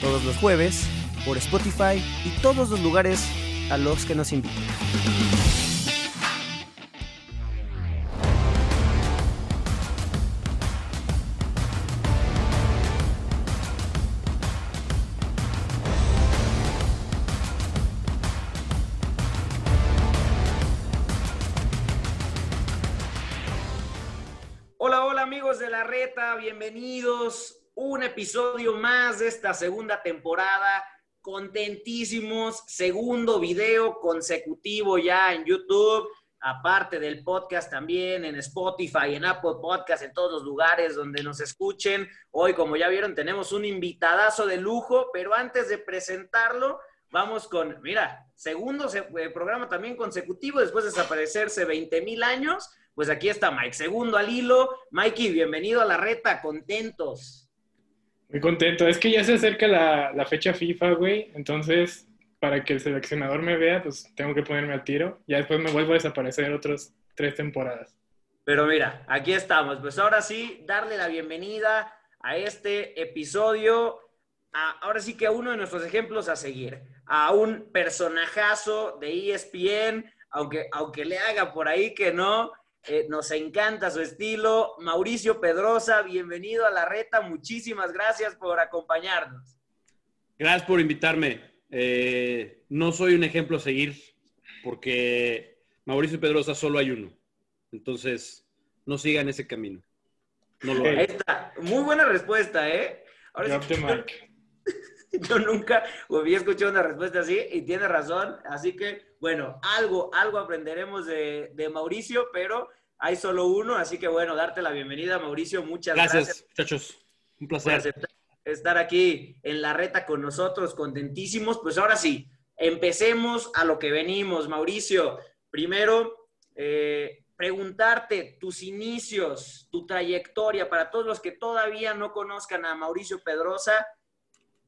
todos los jueves por Spotify y todos los lugares a los que nos invitan. Hola, hola amigos de la reta, bienvenidos un episodio más de esta segunda temporada. Contentísimos, segundo video consecutivo ya en YouTube, aparte del podcast también en Spotify, en Apple Podcast, en todos los lugares donde nos escuchen. Hoy, como ya vieron, tenemos un invitadazo de lujo, pero antes de presentarlo, vamos con, mira, segundo eh, programa también consecutivo, después de desaparecerse 20 mil años, pues aquí está Mike, segundo al hilo. Mikey, bienvenido a la reta, contentos. Muy contento. Es que ya se acerca la, fecha FIFA, güey. Entonces, para que el seleccionador me vea, pues tengo que ponerme al tiro. Ya después me vuelvo a desaparecer otras tres temporadas. Pero mira, aquí estamos. Pues ahora sí, darle la bienvenida a este episodio. ahora sí que a uno de nuestros ejemplos a seguir. A un personajazo de ESPN, aunque, aunque le haga por ahí que no, eh, nos encanta su estilo. Mauricio Pedrosa, bienvenido a la reta. Muchísimas gracias por acompañarnos. Gracias por invitarme. Eh, no soy un ejemplo a seguir porque Mauricio Pedrosa solo hay uno. Entonces, no sigan ese camino. No lo Ahí está. Muy buena respuesta, ¿eh? Ahora sí, yo nunca había escuchado una respuesta así y tiene razón. Así que, bueno, algo, algo aprenderemos de, de Mauricio, pero hay solo uno, así que bueno, darte la bienvenida, Mauricio. Muchas gracias. Gracias, muchachos. Un placer. estar aquí en la reta con nosotros, contentísimos. Pues ahora sí, empecemos a lo que venimos, Mauricio. Primero, eh, preguntarte tus inicios, tu trayectoria, para todos los que todavía no conozcan a Mauricio Pedrosa,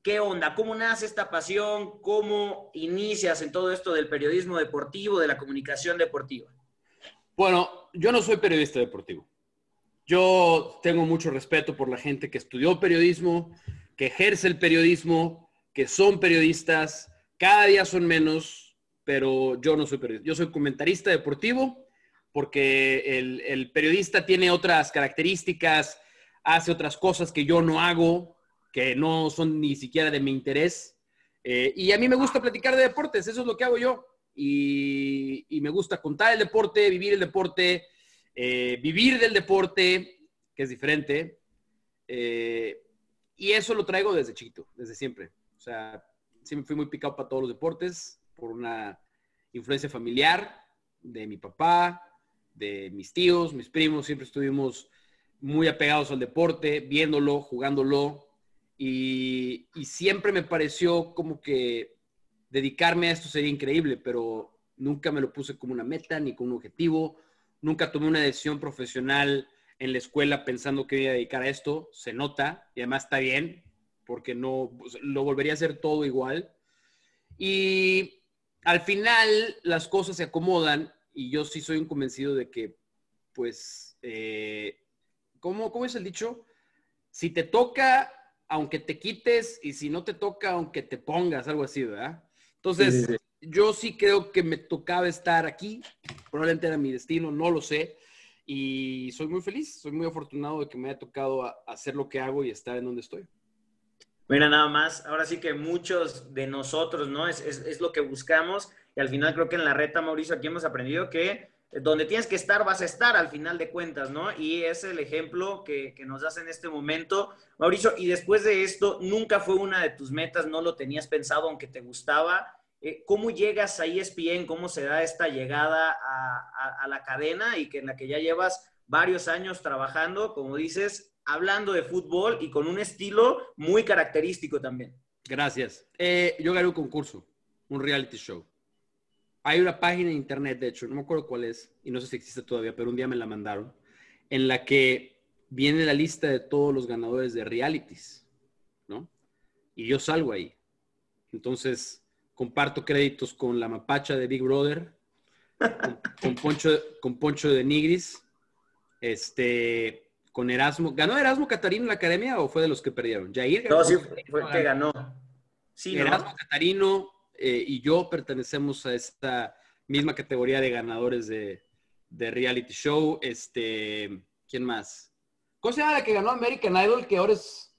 ¿qué onda? ¿Cómo nace esta pasión? ¿Cómo inicias en todo esto del periodismo deportivo, de la comunicación deportiva? Bueno, yo no soy periodista deportivo. Yo tengo mucho respeto por la gente que estudió periodismo, que ejerce el periodismo, que son periodistas. Cada día son menos, pero yo no soy periodista. Yo soy comentarista deportivo porque el, periodista tiene otras características, hace otras cosas que yo no hago, que no son ni siquiera de mi interés. Eh, y a mí me gusta platicar de deportes, eso es lo que hago yo y, me gusta contar el deporte, vivir el deporte, eh, vivir del deporte, que es diferente. Eh, y eso lo traigo desde chiquito, desde siempre. O sea, siempre fui muy picado para todos los deportes, por una influencia familiar de mi papá, de mis tíos, mis primos, siempre estuvimos muy apegados al deporte, viéndolo, jugándolo, y, y siempre me pareció como que dedicarme a esto sería increíble, pero nunca me lo puse como una meta ni como un objetivo. Nunca tomé una decisión profesional en la escuela pensando que iba a dedicar a esto. Se nota y además está bien porque no pues, lo volvería a hacer todo igual. Y al final las cosas se acomodan y yo sí soy un convencido de que, pues, eh, ¿cómo, ¿cómo es el dicho? Si te toca, aunque te quites, y si no te toca, aunque te pongas, algo así, ¿verdad? Entonces, yo sí creo que me tocaba estar aquí, probablemente era mi destino, no lo sé, y soy muy feliz, soy muy afortunado de que me haya tocado hacer lo que hago y estar en donde estoy. Mira, nada más, ahora sí que muchos de nosotros, ¿no? Es, es, lo que buscamos y al final creo que en la reta, Mauricio, aquí hemos aprendido que donde tienes que estar, vas a estar al final de cuentas, ¿no? Y es el ejemplo que, nos das en este momento. Mauricio, y después de esto, nunca fue una de tus metas, no lo tenías pensado, aunque te gustaba. Eh, ¿Cómo llegas a ESPN? ¿Cómo se da esta llegada a, a, la cadena y que en la que ya llevas varios años trabajando, como dices, hablando de fútbol y con un estilo muy característico también? Gracias. Eh, yo gané un concurso, un reality show. Hay una página en internet, de hecho, no me acuerdo cuál es, y no sé si existe todavía, pero un día me la mandaron, en la que viene la lista de todos los ganadores de realities, ¿no? Y yo salgo ahí. Entonces, comparto créditos con la mapacha de Big Brother, con, con Poncho, con Poncho de Nigris, este, con Erasmo. ¿Ganó Erasmo Catarino en la academia o fue de los que perdieron? Jair ganó. No, sí, fue el que ganó. Sí, ¿no? Erasmo Catarino eh, y yo pertenecemos a esta misma categoría de ganadores de, de reality show. Este, ¿quién más? ¿Cómo se llama la que ganó American Idol? Que ahora es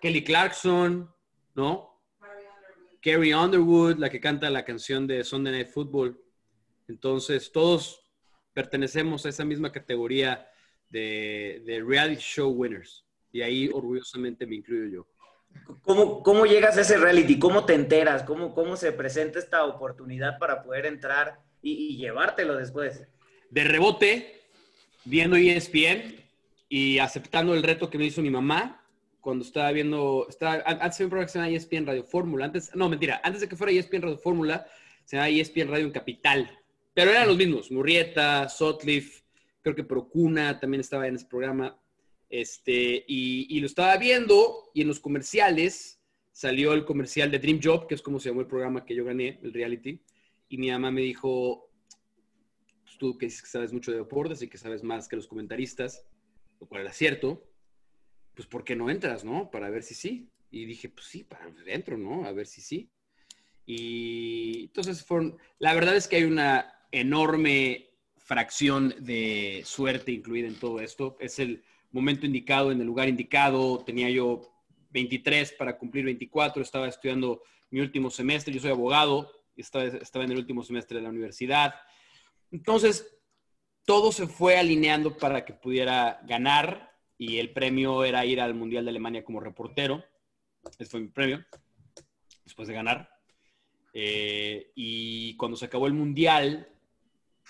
Kelly Clarkson, ¿no? Carrie Underwood, la que canta la canción de Sunday Night Football. Entonces, todos pertenecemos a esa misma categoría de, de reality show winners. Y ahí orgullosamente me incluyo yo. ¿Cómo, ¿Cómo llegas a ese reality? ¿Cómo te enteras? ¿Cómo, cómo se presenta esta oportunidad para poder entrar y, y llevártelo después? De rebote, viendo ESPN y aceptando el reto que me hizo mi mamá cuando estaba viendo, estaba, antes de un programa que se llama ESPN Radio Fórmula, antes, no, mentira, antes de que fuera ESPN Radio Fórmula, se llamaba ESPN Radio en Capital, pero eran los mismos, Murrieta, Sotliff, creo que Procuna también estaba en ese programa, este, y, lo estaba viendo, y en los comerciales salió el comercial de Dream Job, que es como se llamó el programa que yo gané, el reality, y mi mamá me dijo, pues tú que sabes mucho de deportes y que sabes más que los comentaristas, lo cual era cierto, pues ¿por qué no entras, no? Para ver si sí. Y dije, pues sí, para adentro, ¿no? A ver si sí. Y entonces fueron, la verdad es que hay una enorme fracción de suerte incluida en todo esto. Es el momento indicado, en el lugar indicado. Tenía yo 23 para cumplir 24, estaba estudiando mi último semestre, yo soy abogado, estaba, estaba en el último semestre de la universidad. Entonces, todo se fue alineando para que pudiera ganar y el premio era ir al Mundial de Alemania como reportero. Ese fue mi premio, después de ganar. Eh, y cuando se acabó el Mundial,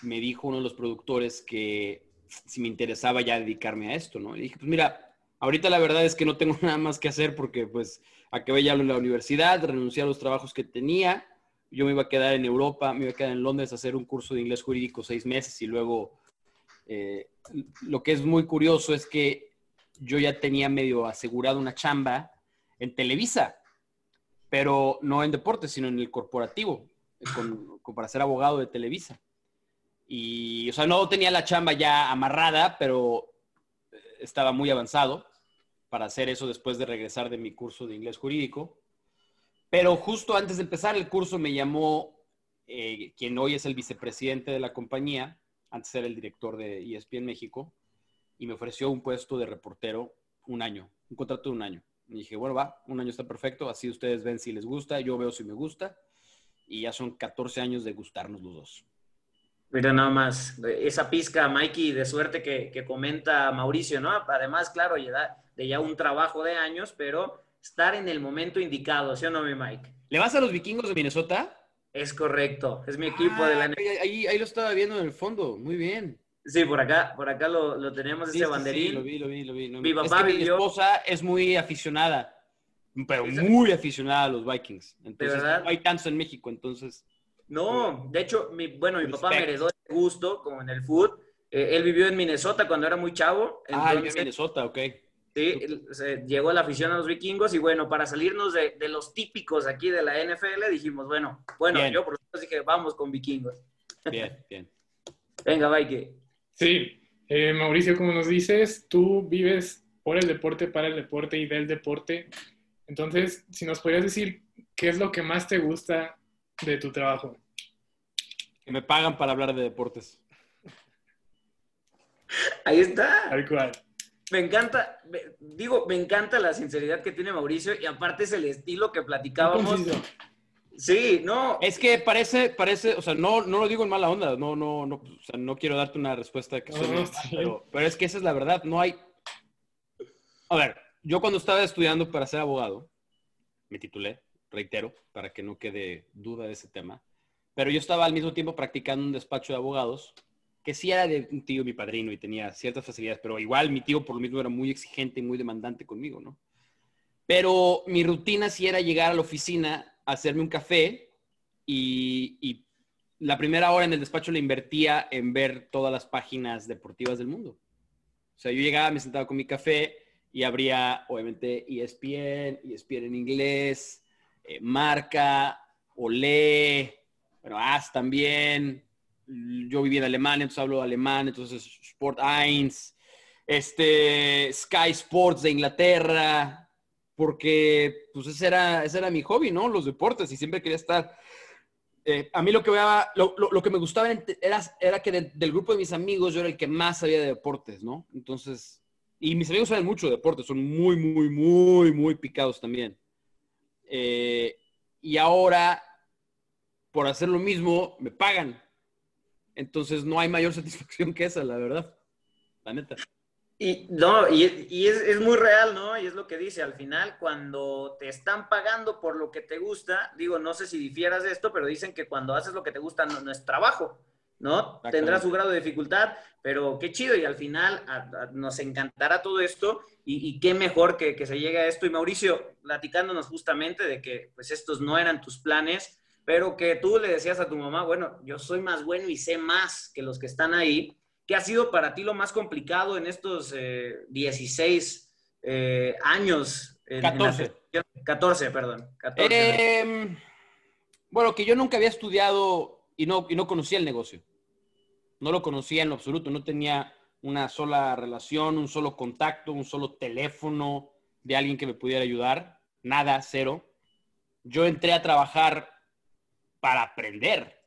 me dijo uno de los productores que si me interesaba ya dedicarme a esto, ¿no? Y dije, pues mira, ahorita la verdad es que no tengo nada más que hacer porque pues acabé ya en la universidad, renuncié a los trabajos que tenía, yo me iba a quedar en Europa, me iba a quedar en Londres a hacer un curso de inglés jurídico seis meses y luego eh, lo que es muy curioso es que yo ya tenía medio asegurado una chamba en Televisa, pero no en deportes, sino en el corporativo, con, para ser abogado de Televisa. Y, o sea, no tenía la chamba ya amarrada, pero estaba muy avanzado para hacer eso después de regresar de mi curso de inglés jurídico. Pero justo antes de empezar el curso me llamó eh, quien hoy es el vicepresidente de la compañía, antes era el director de ESPN México, y me ofreció un puesto de reportero un año, un contrato de un año. Y dije, bueno, va, un año está perfecto, así ustedes ven si les gusta, yo veo si me gusta, y ya son 14 años de gustarnos los dos. Mira nada más, esa pizca, Mikey, de suerte que, que comenta Mauricio, ¿no? Además, claro, de ya un trabajo de años, pero estar en el momento indicado, ¿sí o no, mi Mike? ¿Le vas a los vikingos de Minnesota? Es correcto, es mi equipo ah, de la ahí, ahí, lo estaba viendo en el fondo, muy bien. Sí, por acá, por acá lo, lo tenemos, sí, ese banderín. Sí, lo vi, lo vi, lo vi. Mi, papá es que vivió... mi esposa es muy aficionada, pero muy aficionada a los Vikings. Entonces, ¿De verdad? no hay tantos en México, entonces... No, de hecho, mi, bueno, mi Respect. papá me heredó el gusto, como en el food. Eh, él vivió en Minnesota cuando era muy chavo. Entonces, ah, vivió en Minnesota, ok. Sí, se llegó la afición a los vikingos y bueno, para salirnos de, de, los típicos aquí de la NFL, dijimos, bueno, bueno, bien. yo por eso dije, vamos con vikingos. Bien, bien. Venga, Mike. Sí, eh, Mauricio, como nos dices, tú vives por el deporte, para el deporte y del deporte. Entonces, si nos podrías decir qué es lo que más te gusta de tu trabajo. Que me pagan para hablar de deportes. Ahí está. Tal cual. Me encanta, me, digo, me encanta la sinceridad que tiene Mauricio y aparte es el estilo que platicábamos. Sí, no. Es que parece, parece, o sea, no, no lo digo en mala onda, no, no, no, o sea, no quiero darte una respuesta que no, sí. pero, pero es que esa es la verdad, no hay. A ver, yo cuando estaba estudiando para ser abogado, me titulé, reitero, para que no quede duda de ese tema, pero yo estaba al mismo tiempo practicando un despacho de abogados que sí era de un tío, mi padrino, y tenía ciertas facilidades, pero igual mi tío por lo mismo era muy exigente y muy demandante conmigo, ¿no? Pero mi rutina sí era llegar a la oficina, hacerme un café y, la primera hora en el despacho la invertía en ver todas las páginas deportivas del mundo. O sea, yo llegaba, me sentaba con mi café y abría, obviamente, ESPN, ESPN en inglés, eh, Marca, Olé, bueno, AS también. Yo viví en Alemania, entonces hablo alemán, entonces Sport 1, este, Sky Sports de Inglaterra, porque pues ese era, ese era mi hobby, ¿no? Los deportes y siempre quería estar. Eh, a mí lo que, lo, lo, que me gustaba era, era que del grupo de mis amigos yo era el que más sabía de deportes, ¿no? Entonces, y mis amigos saben mucho de deportes, son muy, muy, muy, muy picados también. Eh, y ahora, por hacer lo mismo, me pagan. Entonces no hay mayor satisfacción que esa, la verdad. La neta. Y no, y, es, muy real, ¿no? Y es lo que dice, al final, cuando te están pagando por lo que te gusta, digo, no sé si difieras de esto, pero dicen que cuando haces lo que te gusta no, es trabajo, ¿no? Tendrá su grado de dificultad, pero qué chido, y al final nos encantará todo esto, y, qué mejor que, que, se llegue a esto. Y Mauricio, platicándonos justamente de que pues estos no eran tus planes, pero que tú le decías a tu mamá, bueno, yo soy más bueno y sé más que los que están ahí ¿Qué ha sido para ti lo más complicado en estos 16 eh, eh, años? 14. 14, perdón. Em, bueno, que yo nunca había estudiado y no, y no conocía el negocio. No lo conocía en lo absoluto. No tenía una sola relación, un solo contacto, un solo teléfono de alguien que me pudiera ayudar. Nada, cero. Yo entré a trabajar para aprender,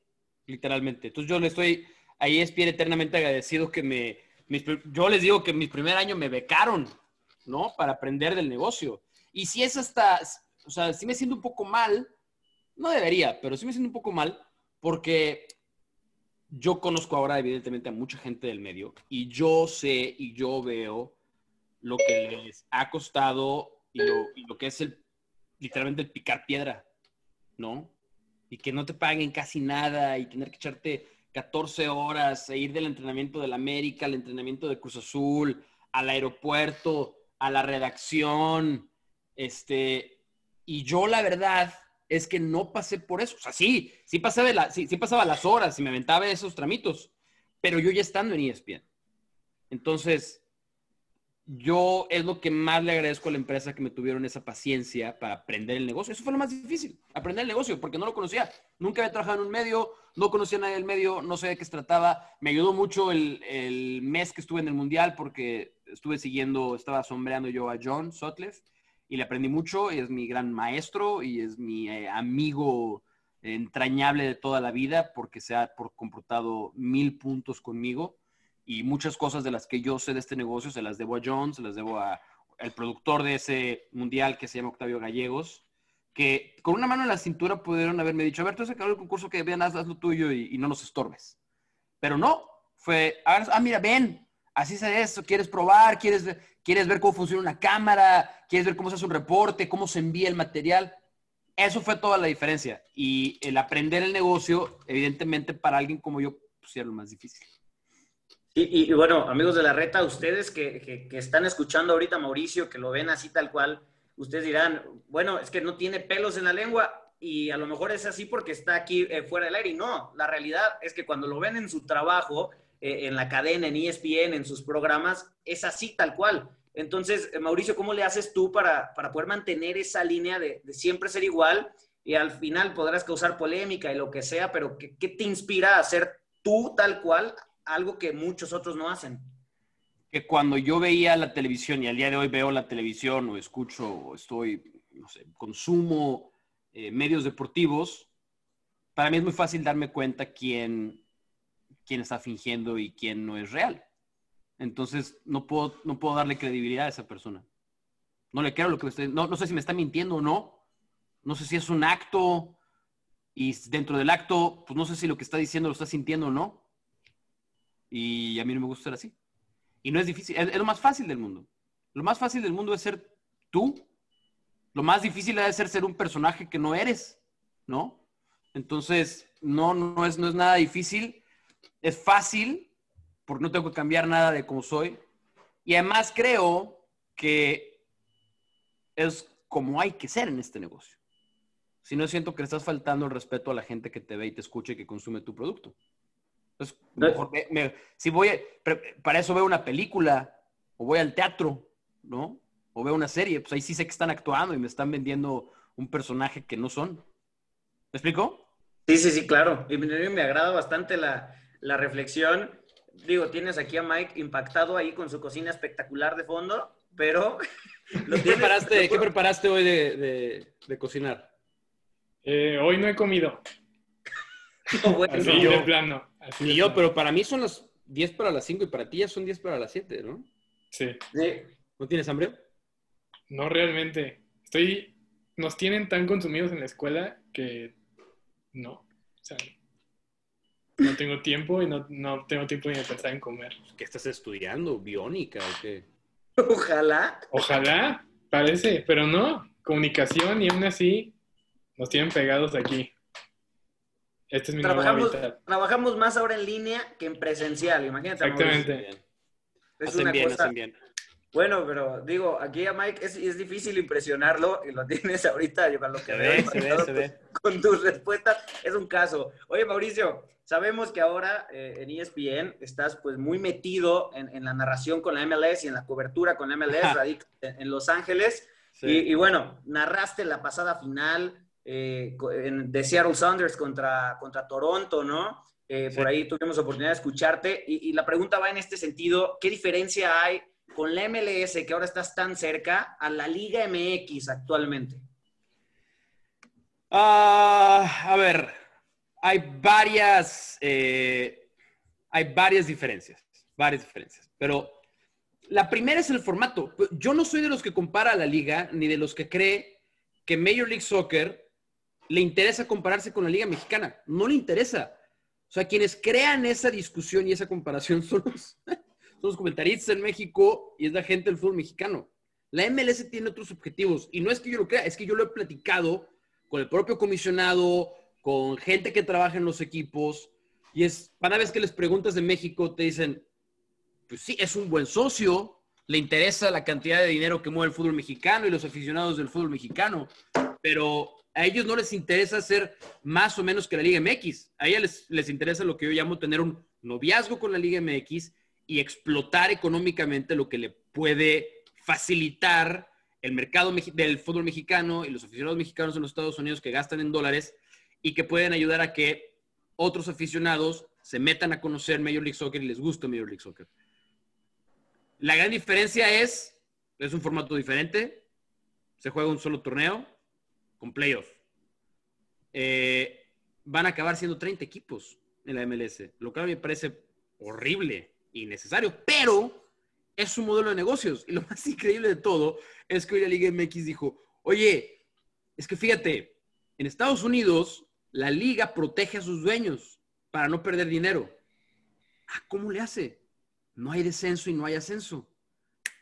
literalmente. Entonces yo le estoy ahí es bien eternamente agradecido que me, yo les digo que mi primer año me becaron, ¿no? Para aprender del negocio. Y si es hasta, o sea, si me siento un poco mal, no debería, pero sí me siento un poco mal porque yo conozco ahora evidentemente a mucha gente del medio y yo sé y yo veo lo que les ha costado y lo, y lo que es el, literalmente el picar piedra, ¿no? Y que no te paguen casi nada y tener que echarte 14 horas, e ir del entrenamiento del América al entrenamiento de Cruz Azul, al aeropuerto, a la redacción, este, y yo la verdad es que no pasé por eso. O sea, sí, sí pasaba, la, sí, sí pasaba las horas y me aventaba esos tramitos, pero yo ya estando en ESPN. Entonces, yo es lo que más le agradezco a la empresa que me tuvieron esa paciencia para aprender el negocio. Eso fue lo más difícil, aprender el negocio, porque no lo conocía. Nunca había trabajado en un medio, no conocía a nadie del medio, no sé de qué se trataba. Me ayudó mucho el, mes que estuve en el Mundial porque estuve siguiendo, estaba sombreando yo a John Sotleff y le aprendí mucho. Es mi gran maestro y es mi eh, amigo entrañable de toda la vida porque se ha por comportado mil puntos conmigo y muchas cosas de las que yo sé de este negocio se las debo a John, se las debo a el productor de ese mundial que se llama Octavio Gallegos, que con una mano en la cintura pudieron haberme dicho, a ver, tú has acabado el concurso que vean, haz, lo tuyo y, no nos estorbes. Pero no, fue, ah, mira, ven, así se eso, quieres probar, quieres, quieres ver cómo funciona una cámara, quieres ver cómo se hace un reporte, cómo se envía el material. Eso fue toda la diferencia. Y el aprender el negocio, evidentemente, para alguien como yo, pues era lo más difícil. Y, bueno, amigos de la reta, ustedes que, están escuchando ahorita a Mauricio, que lo ven así tal cual, ustedes dirán, bueno, es que no tiene pelos en la lengua y a lo mejor es así porque está aquí eh, fuera del aire. Y no, la realidad es que cuando lo ven en su trabajo, eh, en la cadena, en ESPN, en sus programas, es así tal cual. Entonces, eh, Mauricio, ¿cómo le haces tú para, para poder mantener esa línea de, siempre ser igual? Y al final podrás causar polémica y lo que sea, pero ¿qué, qué te inspira a ser tú tal cual algo que muchos otros no hacen. Que cuando yo veía la televisión y al día de hoy veo la televisión o escucho o estoy, no sé, consumo eh, medios deportivos, para mí es muy fácil darme cuenta quién, quién está fingiendo y quién no es real. Entonces, no puedo, no puedo darle credibilidad a esa persona. No le quiero lo que me no, no sé si me está mintiendo o no. No sé si es un acto y dentro del acto, pues no sé si lo que está diciendo lo está sintiendo o no. Y a mí no me gusta ser así. Y no es difícil, es, lo más fácil del mundo. Lo más fácil del mundo es ser tú. Lo más difícil es ser ser un personaje que no eres, ¿no? Entonces, no, no es, no es nada difícil. Es fácil, porque no tengo que cambiar nada de cómo soy. Y además creo que es como hay que ser en este negocio. Si no, siento que le estás faltando el respeto a la gente que te ve y te escucha y que consume tu producto. Entonces, mejor me- me- si voy, a- para eso veo una película o voy al teatro, ¿no? O veo una serie, pues ahí sí sé que están actuando y me están vendiendo un personaje que no son. ¿Me explico? Sí, sí, sí, claro. Y me, me agrada bastante la, la reflexión. Digo, tienes aquí a Mike impactado ahí con su cocina espectacular de fondo, pero... lo ¿Qué preparaste, ¿qué preparaste hoy de, de- de cocinar? Eh, hoy no he comido. No, bueno, Así de plano. Así Y yo, pero para mí son las 10 para las 5 y para ti ya son 10 para las 7, ¿no? Sí, sí. ¿No tienes hambre? no realmente. Estoy. Nos tienen tan consumidos en la escuela que no. O sea, no tengo tiempo y no, no tengo tiempo ni de pensar en comer. ¿Qué estás estudiando? ¿Biónica o qué? Ojalá. Ojalá, parece, pero no. Comunicación y aún así nos tienen pegados aquí. Este es mi Trabajamos, trabajamos más ahora en línea que en presencial. Imagínate. Exactamente. Es Hacen una bien, cosa... hacen bien. Bueno, pero digo, aquí a Mike es, es difícil impresionarlo y lo tienes ahorita, yo con lo que Se veo ve, se ve, se ve. con tus respuestas, es un caso. Oye, Mauricio, sabemos que ahora eh, en ESPN estás pues muy metido en, en la narración con la MLS y en la cobertura con la MLS, Ajá. radicas en, en Los Ángeles. Sí. Y, y bueno, narraste la pasada final eh, de Seattle Sounders contra, contra Toronto, ¿no? Eh, Sí. Por ahí tuvimos oportunidad de escucharte y, y la pregunta va en este sentido, ¿qué diferencia hay con la MLS que ahora estás tan cerca a la Liga MX actualmente? Ah, a ver, hay varias, eh, hay varias diferencias, varias diferencias, pero la primera es el formato. Yo no soy de los que compara a la liga, ni de los que cree que Major League Soccer le interesa compararse con la liga mexicana. No le interesa. O sea, quienes crean esa discusión y esa comparación son los, son los comentaristas en México y es la gente del fútbol mexicano. La MLS tiene otros objetivos y no es que yo lo crea, es que yo lo he platicado con el propio comisionado, con gente que trabaja en los equipos y es, cada vez que les preguntas de México te dicen, pues sí, es un buen socio, le interesa la cantidad de dinero que mueve el fútbol mexicano y los aficionados del fútbol mexicano, pero a ellos no les interesa ser más o menos que la Liga MX. A ellos les, interesa lo que yo llamo tener un noviazgo con la Liga MX y explotar económicamente lo que le puede facilitar el mercado del fútbol mexicano y los aficionados mexicanos en los Estados Unidos que gastan en dólares y que pueden ayudar a que otros aficionados se metan a conocer Major League Soccer y les guste Major League Soccer. La gran diferencia es, es un formato diferente, se juega un solo torneo con playoff. Eh, van a acabar siendo 30 equipos en la MLS, lo cual me parece horrible y necesario, pero es un modelo de negocios. Y lo más increíble de todo es que hoy la Liga MX dijo, oye, es que fíjate, en Estados Unidos la liga protege a sus dueños para no perder dinero. Ah, ¿cómo le hace? No hay descenso y no hay ascenso.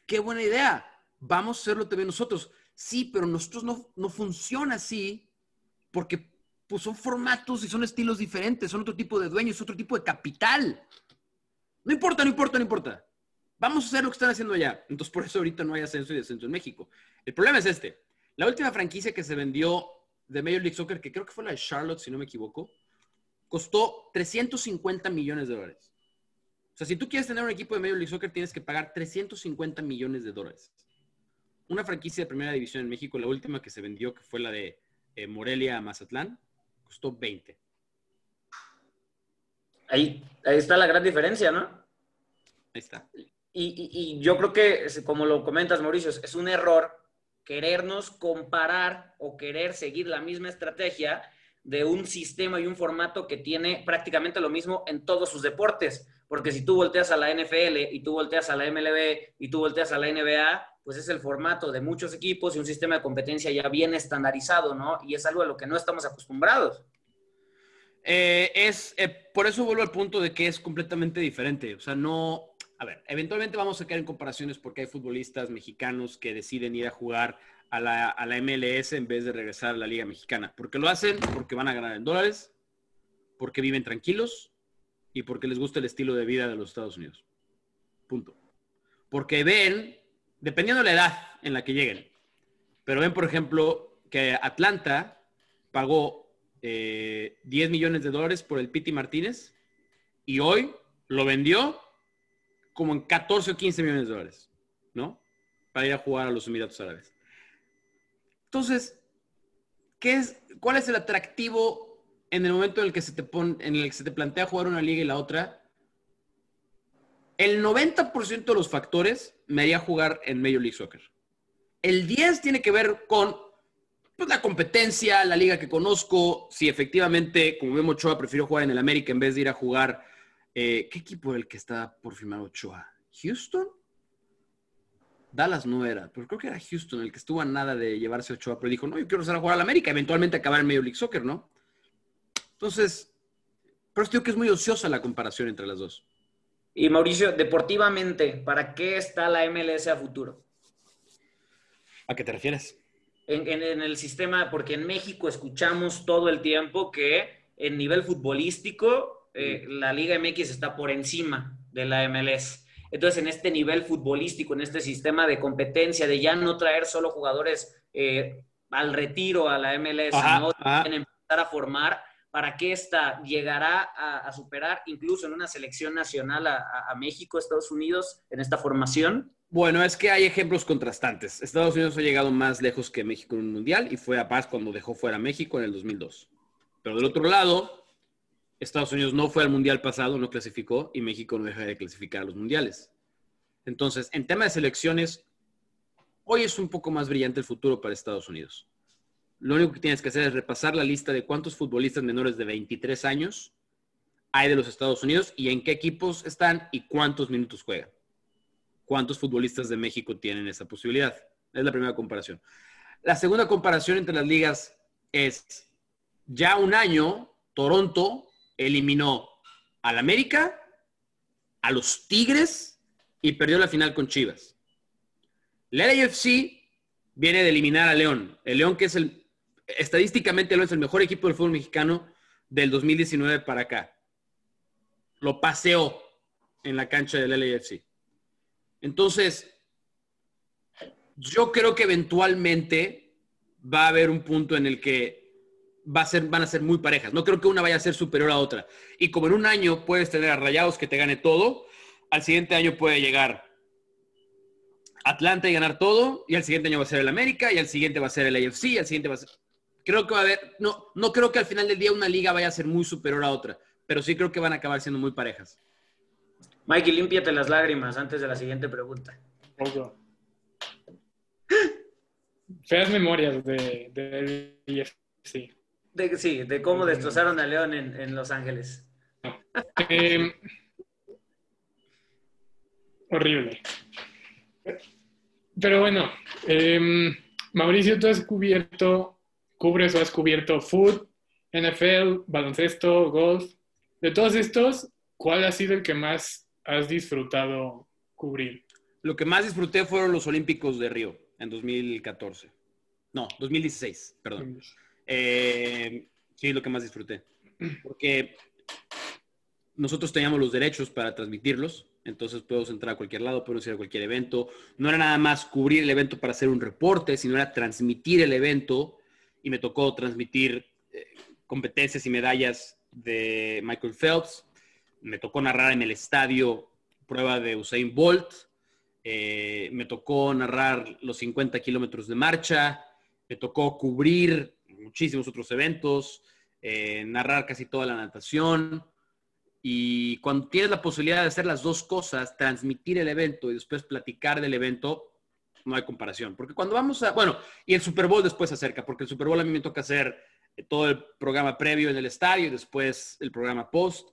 Qué buena idea. Vamos a hacerlo también nosotros. Sí, pero nosotros no, no funciona así porque pues, son formatos y son estilos diferentes, son otro tipo de dueños, otro tipo de capital. No importa, no importa, no importa. Vamos a hacer lo que están haciendo allá. Entonces, por eso ahorita no hay ascenso y descenso en México. El problema es este. La última franquicia que se vendió de Major League Soccer, que creo que fue la de Charlotte, si no me equivoco, costó 350 millones de dólares. O sea, si tú quieres tener un equipo de Major League Soccer, tienes que pagar 350 millones de dólares. Una franquicia de primera división en México, la última que se vendió, que fue la de eh, Morelia a Mazatlán, costó 20. Ahí, ahí está la gran diferencia, ¿no? Ahí está. Y, y- y yo creo que, como lo comentas, Mauricio, es- es un error querernos comparar o querer seguir la misma estrategia de un sistema y un formato que tiene prácticamente lo mismo en todos sus deportes. Porque si tú volteas a la NFL y tú volteas a la MLB y tú volteas a la NBA, pues es el formato de muchos equipos y un sistema de competencia ya bien estandarizado, ¿no? Y es algo a lo que no estamos acostumbrados. Eh, es, eh, por eso vuelvo al punto de que es completamente diferente. O sea, no. A ver, eventualmente vamos a caer en comparaciones porque hay futbolistas mexicanos que deciden ir a jugar a la, a la MLS en vez de regresar a la Liga Mexicana. Porque lo hacen porque van a ganar en dólares, porque viven tranquilos y porque les gusta el estilo de vida de los Estados Unidos. Punto. Porque ven, dependiendo de la edad en la que lleguen, Pero ven, por ejemplo, que Atlanta pagó 10 eh, millones de dólares por el Piti Martínez y hoy lo vendió como en 14 o 15 millones de dólares, ¿no? Para ir a jugar a los Emiratos Árabes. Entonces, ¿qué es, ¿cuál es el atractivo en el momento en el que se te pone, en el que se te plantea jugar una liga y la otra? El 90% de los factores me haría jugar en Major League Soccer. El 10 tiene que ver con pues, la competencia, la liga que conozco, si efectivamente, como vemos Ochoa, prefiero jugar en el América en vez de ir a jugar. Eh, ¿Qué equipo es el que está por firmar Ochoa? ¿Houston? Dallas no era, pero creo que era Houston el que estuvo a nada de llevarse Ochoa, pero dijo, no, yo quiero usar a jugar al América, eventualmente acabar en Major League Soccer, ¿no? Entonces, pero digo que es muy ociosa la comparación entre las dos. Y Mauricio, deportivamente, ¿para qué está la MLS a futuro? ¿A qué te refieres? En, el sistema, porque en México escuchamos todo el tiempo que en nivel futbolístico eh, la Liga MX está por encima de la MLS. Entonces, en este nivel futbolístico, en este sistema de competencia, de ya no traer solo jugadores eh, al retiro a la MLS, sino empezar a formar para que esta llegará a, superar incluso en una selección nacional a, México, Estados Unidos, en esta formación? Bueno, es que hay ejemplos contrastantes. Estados Unidos ha llegado más lejos que México en un mundial y fue a paz cuando dejó fuera México en el 2002. Pero del otro lado, Estados Unidos no fue al mundial pasado, no clasificó y México no deja de clasificar a los mundiales. Entonces, en tema de selecciones, hoy es un poco más brillante el futuro para Estados Unidos. Lo único que tienes que hacer es repasar la lista de cuántos futbolistas menores de 23 años hay de los Estados Unidos y en qué equipos están y cuántos minutos juegan cuántos futbolistas de México tienen esa posibilidad. Es la primera comparación. La segunda comparación entre las ligas es, ya un año, Toronto eliminó al América, a los Tigres y perdió la final con Chivas. La LAFC viene de eliminar a León. El León que es el, estadísticamente es el mejor equipo del fútbol mexicano del 2019 para acá. Lo paseó en la cancha del LAFC. Entonces, yo creo que eventualmente va a haber un punto en el que va a ser, van a ser muy parejas. No creo que una vaya a ser superior a otra. Y como en un año puedes tener a Rayados que te gane todo, al siguiente año puede llegar Atlanta y ganar todo, y al siguiente año va a ser el América, y al siguiente va a ser el AFC, y al siguiente va a ser... Creo que va a haber, no, no creo que al final del día una liga vaya a ser muy superior a otra, pero sí creo que van a acabar siendo muy parejas. Mikey, límpiate las lágrimas antes de la siguiente pregunta. Feas memorias de, de sí. De, sí, de cómo destrozaron a León en, Los Ángeles. Em, horrible. Pero bueno, em, Mauricio, tú has cubierto, cubres o has cubierto food, NFL, baloncesto, golf. De todos estos, ¿cuál ha sido el que más has disfrutado cubrir? Lo que más disfruté fueron los Olímpicos de Río en 2014. No, 2016, perdón. Eh, sí, lo que más disfruté. Porque nosotros teníamos los derechos para transmitirlos, entonces podemos entrar a cualquier lado, podemos ir a cualquier evento. No era nada más cubrir el evento para hacer un reporte, sino era transmitir el evento y me tocó transmitir eh, competencias y medallas de Michael Phelps, me tocó narrar en el estadio prueba de Usain Bolt, eh, me tocó narrar los 50 kilómetros de marcha, me tocó cubrir muchísimos otros eventos, eh, narrar casi toda la natación. Y cuando tienes la posibilidad de hacer las dos cosas, transmitir el evento y después platicar del evento, no hay comparación. Porque cuando vamos a, bueno, y el Super Bowl después se acerca, porque el Super Bowl a mí me toca hacer todo el programa previo en el estadio y después el programa post.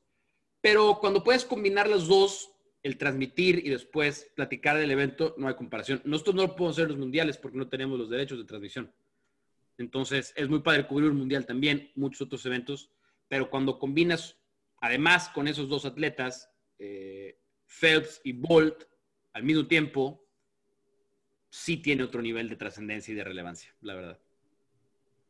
Pero cuando puedes combinar las dos, el transmitir y después platicar del evento, no hay comparación. Nosotros no podemos hacer los mundiales porque no tenemos los derechos de transmisión. Entonces, es muy padre cubrir un mundial también, muchos otros eventos, pero cuando combinas, además con esos dos atletas, eh, Phelps y Bolt, al mismo tiempo, sí tiene otro nivel de trascendencia y de relevancia, la verdad.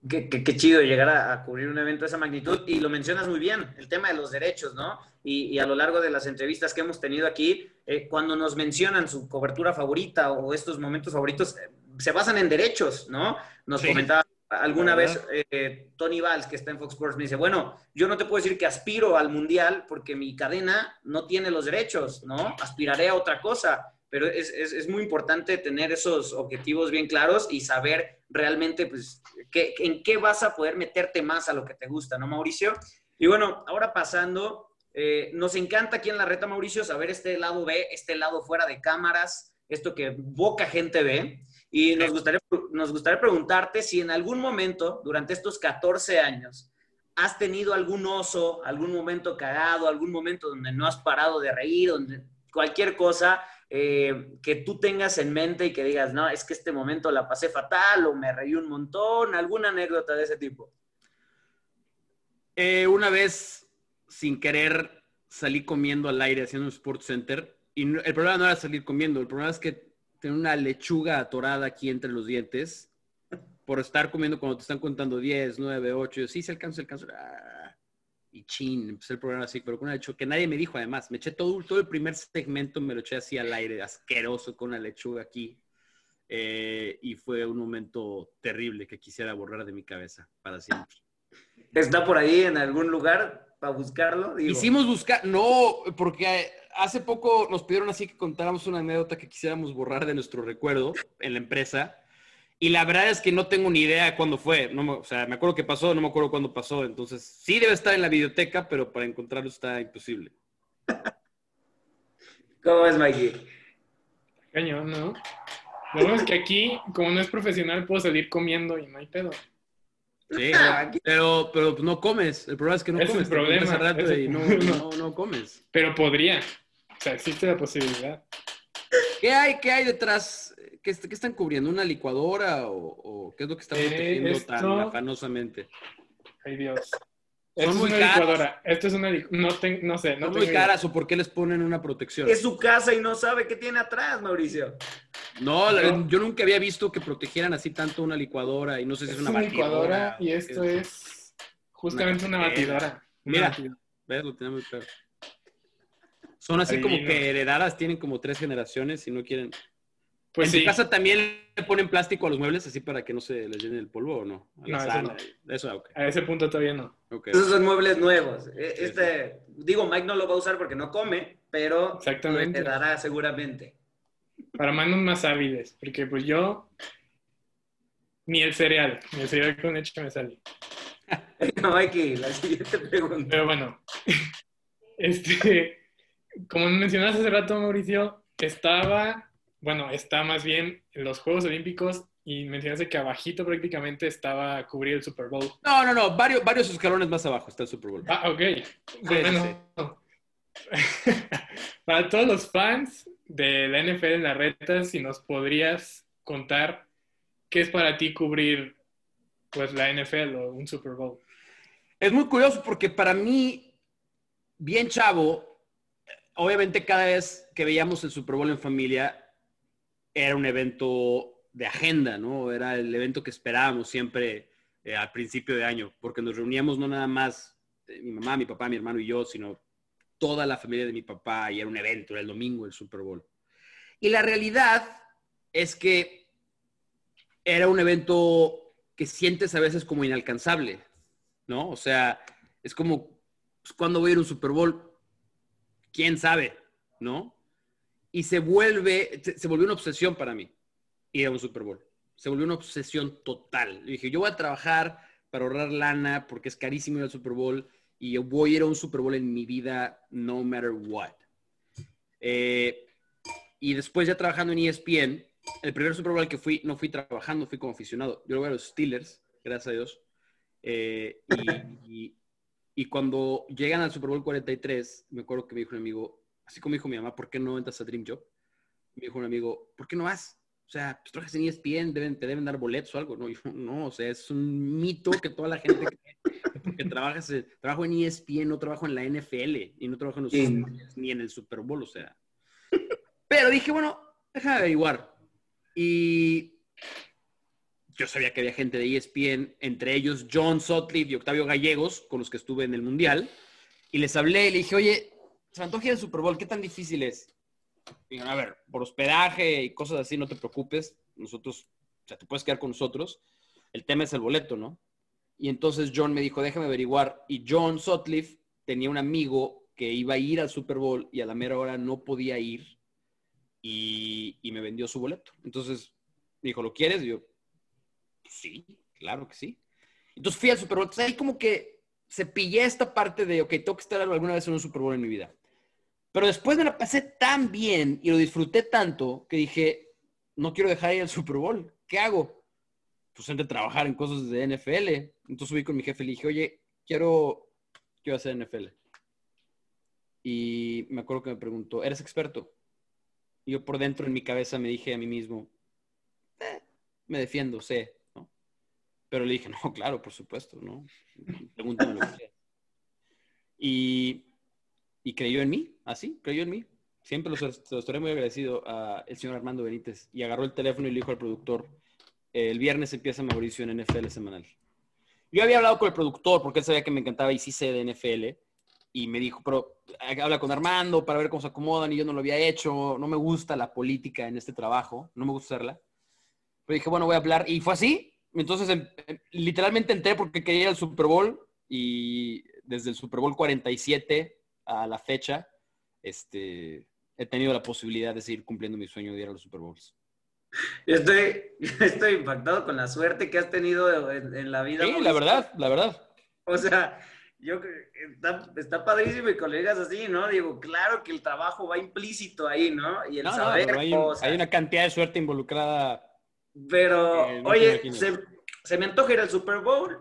Qué, chido llegar a, cubrir un evento de esa magnitud. Y lo mencionas muy bien, el tema de los derechos, ¿no? Y, a lo largo de las entrevistas que hemos tenido aquí, eh, cuando nos mencionan su cobertura favorita o estos momentos favoritos, se basan en derechos, ¿no? Nos Sí. comentaba alguna vez eh, Tony Valls, que está en Fox Sports, me dice, bueno, yo no te puedo decir que aspiro al Mundial porque mi cadena no tiene los derechos, ¿no? Aspiraré a otra cosa, pero es, es- es muy importante tener esos objetivos bien claros y saber realmente, pues, qué- en qué vas a poder meterte más a lo que te gusta, ¿no, Mauricio? Y bueno, ahora pasando, eh, nos encanta aquí en la reta, Mauricio, saber este lado B, este lado fuera de cámaras, esto que poca gente ve. Y nos gustaría, nos gustaría preguntarte si en algún momento, durante estos 14 años, has tenido algún oso, algún momento cagado, algún momento donde no has parado de reír, donde cualquier cosa eh, que tú tengas en mente y que digas, no, es que este momento la pasé fatal o me reí un montón, alguna anécdota de ese tipo. Eh, una vez, sin querer, salí comiendo al aire haciendo un Sports Center. Y el problema no era salir comiendo, el problema es que tenía una lechuga atorada aquí entre los dientes por estar comiendo cuando te están contando 10, 9, 8. Yo, sí, se alcanza, se alcanza. Ah, y chin, empecé el programa así, pero con una lechuga que nadie me dijo además. Me eché todo, todo el primer segmento, me lo eché así al aire, asqueroso, con una lechuga aquí. Eh, y fue un momento terrible que quisiera borrar de mi cabeza para siempre. ¿Está por ahí en algún lugar para buscarlo? Digo. Hicimos buscar, no, porque hace poco nos pidieron así que contáramos una anécdota que quisiéramos borrar de nuestro recuerdo en la empresa. Y la verdad es que no tengo ni idea de cuándo fue. No me- o sea, me acuerdo que pasó, no me acuerdo cuándo pasó. Entonces, sí debe estar en la biblioteca, pero para encontrarlo está imposible. ¿Cómo es, Mikey? Cañón, ¿no? Lo bueno es que aquí, como no es profesional, puedo salir comiendo y no hay pedo. Sí, pero, pero no comes. El problema es que no es comes. el problema, rato ese- y no, no, no comes. Pero podría. O sea, existe la posibilidad. ¿Qué hay, qué hay detrás? ¿Qué, est- qué están cubriendo? ¿Una licuadora o, o qué es lo que están Eh, protegiendo tan afanosamente? Ay, Dios. Son Esto es muy una caras. licuadora. Esto es una no, no sé, no ¿Son tengo muy idea. caras o por qué les ponen una protección? Es su casa y no sabe qué tiene atrás, Mauricio. No, yo nunca había visto que protegieran así tanto una licuadora y no sé si Es es una, una batidora licuadora y esto es justamente una Una batidora. Una Mira. batidora. ¿Ves? Lo tenía muy claro. Son así como que heredadas, tienen como tres generaciones y no quieren. Pues ¿En sí. tu casa también le ponen plástico a los muebles así para que no se les llene el polvo o no? A la No, eso no. Eso, ok. A ese punto todavía no. ok. Esos son muebles nuevos. E- Este, digo, Mike no lo va a usar porque no come, pero lo Exactamente. heredará seguramente. Para manos más hábiles. Porque pues yo. Ni el cereal. Ni el cereal con leche me sale. Venga, Mikey, la siguiente pregunta. Pero bueno. Este. Como mencionaste hace rato, Mauricio, estaba. Bueno, está más bien en los Juegos Olímpicos y mencionaste que abajito prácticamente estaba a cubrir el Super Bowl. No, no, no. Varios, varios escalones más abajo está el Super Bowl. Ah, ok. Bueno, para todos los fans de la NFL en la reta, si nos podrías contar qué es para ti cubrir pues la NFL o un Super Bowl. Es muy curioso porque para mí, bien chavo, obviamente cada vez que veíamos el Super Bowl en familia, era un evento de agenda, ¿no? Era el evento que esperábamos siempre eh, al principio de año, porque nos reuníamos no nada más eh, mi mamá, mi papá, mi hermano y yo, sino toda la familia de mi papá y era un evento, era el domingo el Super Bowl. Y la realidad es que era un evento que sientes a veces como inalcanzable, ¿no? O sea, es como, pues, ¿cuándo voy a ir a un Super Bowl? ¿Quién sabe? ¿No? Y se vuelve, se, volvió una obsesión para mí ir a un Super Bowl. Se volvió una obsesión total. Y dije, yo voy a trabajar para ahorrar lana porque es carísimo ir al Super Bowl y yo voy a ir a un Super Bowl en mi vida no matter what. Eh, y después ya trabajando en ESPN, el primer Super Bowl que fui, no fui trabajando, fui como aficionado. Yo lo voy a los Steelers, gracias a Dios. Eh, y, y- y cuando llegan al Super Bowl 43, me acuerdo que me dijo un amigo, así como dijo mi mamá, ¿por qué no entras a Dream Job? Me dijo un amigo, ¿por qué no vas? O sea, pues trabajas en ESPN, deben, te deben dar boletos o algo. No, yo, no, o sea, es un mito que toda la gente cree que porque trabajas, en- trabajo en ESPN, no trabajo en la NFL y no trabajo en los Sí. Ni en el Super Bowl, o sea. Pero dije, bueno, déjame averiguar. Y yo sabía que había gente de ESPN, entre ellos John Sutcliffe y Octavio Gallegos, con los que estuve en el Mundial. Y les hablé y le dije, oye, se antoja al Super Bowl, ¿qué tan difícil es? A ver, por hospedaje y cosas así, no te preocupes. Nosotros sea, te puedes quedar con nosotros. El tema es el boleto, ¿no? Y entonces John me dijo, déjame averiguar. Y John Sutcliffe tenía un amigo que iba a ir al Super Bowl y a la mera hora no podía ir y, me vendió su boleto. Entonces me dijo, ¿lo quieres? Y yo, sí, claro que sí. Entonces fui al Super Bowl. Entonces ahí como que se pillé esta parte de, ok, tengo que estar alguna vez en un Super Bowl en mi vida. Pero después me la pasé tan bien y lo disfruté tanto que dije, no quiero dejar ir al Super Bowl. ¿Qué hago? Pues entre trabajar en cosas de NFL. Entonces subí con mi jefe y le dije, oye, quiero, quiero hacer NFL. Y me acuerdo que me preguntó, ¿eres experto? Y yo por dentro en mi cabeza me dije a mí mismo, eh, me defiendo, sé, ¿no? Pero le dije, no, claro, por supuesto, ¿no? Pregúntame lo que sea. Y, y creyó en mí, así, creyó en mí. Siempre los, los estaré muy agradecido al señor Armando Benítez. Y agarró el teléfono y le dijo al productor, el viernes empieza Mauricio en NFL semanal. Yo había hablado con el productor porque él sabía que me encantaba y sí sé de NFL y me dijo, pero habla con Armando para ver cómo se acomodan y yo no lo había hecho, no me gusta la política en este trabajo, no me gusta hacerla. Pero dije, bueno, voy a hablar y fue así. Entonces, em, em, literalmente entré porque quería ir al Super Bowl y desde el Super Bowl 47 a la fecha, este, he tenido la posibilidad de seguir cumpliendo mi sueño de ir a los Super Bowls. Estoy, estoy impactado con la suerte que has tenido en, en la vida. Sí, la verdad, la verdad. O sea, yo está, está padrísimo y colegas así, ¿no? Digo, claro que el trabajo va implícito ahí, ¿no? Y el No, no, saber pero hay, un- cosas. hay una cantidad de suerte involucrada. Pero, Eh, no oye, se, se me antoja ir al Super Bowl.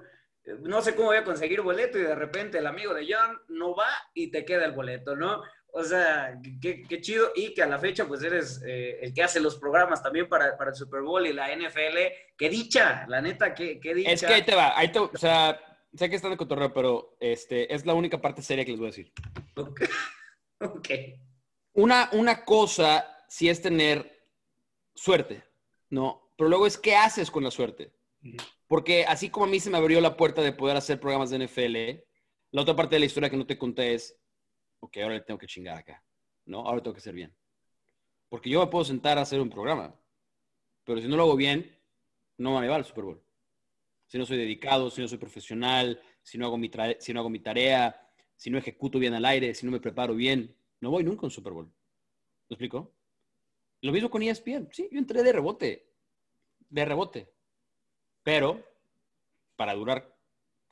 No sé cómo voy a conseguir boleto y de repente el amigo de John no va y te queda el boleto, ¿no? O sea, qué, qué chido. Y que a la fecha, pues eres eh, el que hace los programas también para, para el Super Bowl y la NFL. ¡Qué dicha! La neta, qué, qué dicha. Es que ahí te va, ahí te- o sea, sé que están de cotorreo, pero este, es la única parte seria que les voy a decir. Ok. Ok. Una, una cosa sí es tener suerte, ¿no? Pero luego es qué haces con la suerte. Porque así como a mí se me abrió la puerta de poder hacer programas de NFL, la otra parte de la historia que no te conté es, ok, ahora le tengo que chingar acá, ¿no? Ahora tengo que hacer bien. Porque yo me puedo sentar a hacer un programa, pero si no lo hago bien, no me va al Super Bowl. Si no soy dedicado, si no soy profesional, si no hago mi, si no hago mi tarea, si no ejecuto bien al aire, si no me preparo bien, no voy nunca a un Super Bowl. ¿Me explico? Lo mismo con ESPN. Sí, yo entré de rebote. De rebote. Pero, para durar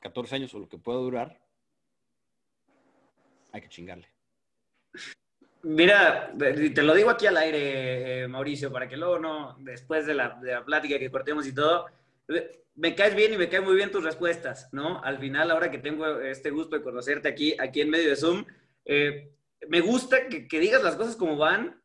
14 años o lo que pueda durar, hay que chingarle. Mira, te lo digo aquí al aire, eh, Mauricio, para que luego no, después de la, de la plática que cortemos y todo, eh, me caes bien y me caen muy bien tus respuestas, ¿no? Al final, ahora que tengo este gusto de conocerte aquí, aquí en medio de Zoom, eh, me gusta que, que digas las cosas como van,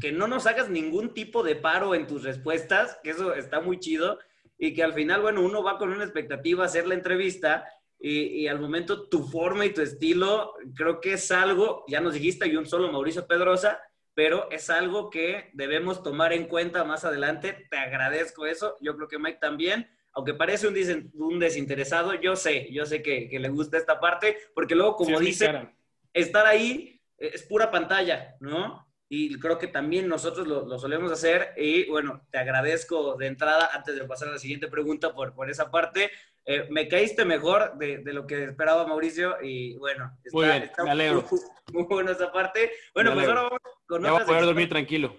que no nos hagas ningún tipo de paro en tus respuestas, que eso está muy chido, y que al final, bueno, uno va con una expectativa a hacer la entrevista y, y al momento tu forma y tu estilo, creo que es algo, ya nos dijiste, hay un solo Mauricio Pedrosa, pero es algo que debemos tomar en cuenta más adelante. Te agradezco eso, yo creo que Mike también. Aunque parece un, un desinteresado, yo sé, yo sé que, que le gusta esta parte, porque luego, Sí, como mi dice, estar ahí es pura pantalla, ¿no? Y creo que también nosotros lo, lo solemos hacer. Y bueno, te agradezco de entrada, antes de pasar a la siguiente pregunta, por, por esa parte. Eh, me caíste mejor de, de lo que esperaba Mauricio. Y bueno, está, Muy bien, está me alegro. Muy, muy buena esa parte. Bueno, Me pues alegro. ahora vamos con Ya voy a poder dormir tranquilo.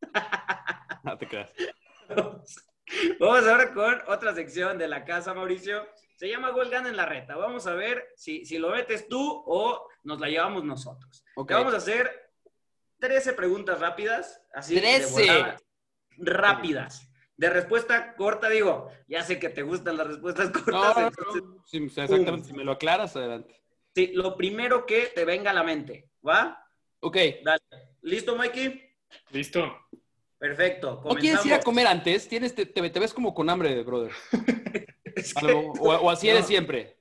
No te creas. Vamos ahora con otra sección de la casa, Mauricio. Se llama Gol Gana en la Reta. Vamos a ver si, si lo metes tú o nos la llevamos nosotros. Ok. Te vamos a hacer 13 preguntas rápidas. Así de 13. volada. Rápidas. De respuesta corta, digo, ya sé que te gustan las respuestas cortas. no, entonces, no. Sí, exactamente. Si me lo aclaras, adelante. sí, lo primero que te venga a la mente, ¿va? Ok. Dale. ¿Listo, Mikey? Listo. Perfecto. ¿No quieres ir a comenzamos. comer antes? ¿Tienes, te, te- te ves como con hambre, brother. Es que- Algo- o, o así eres siempre.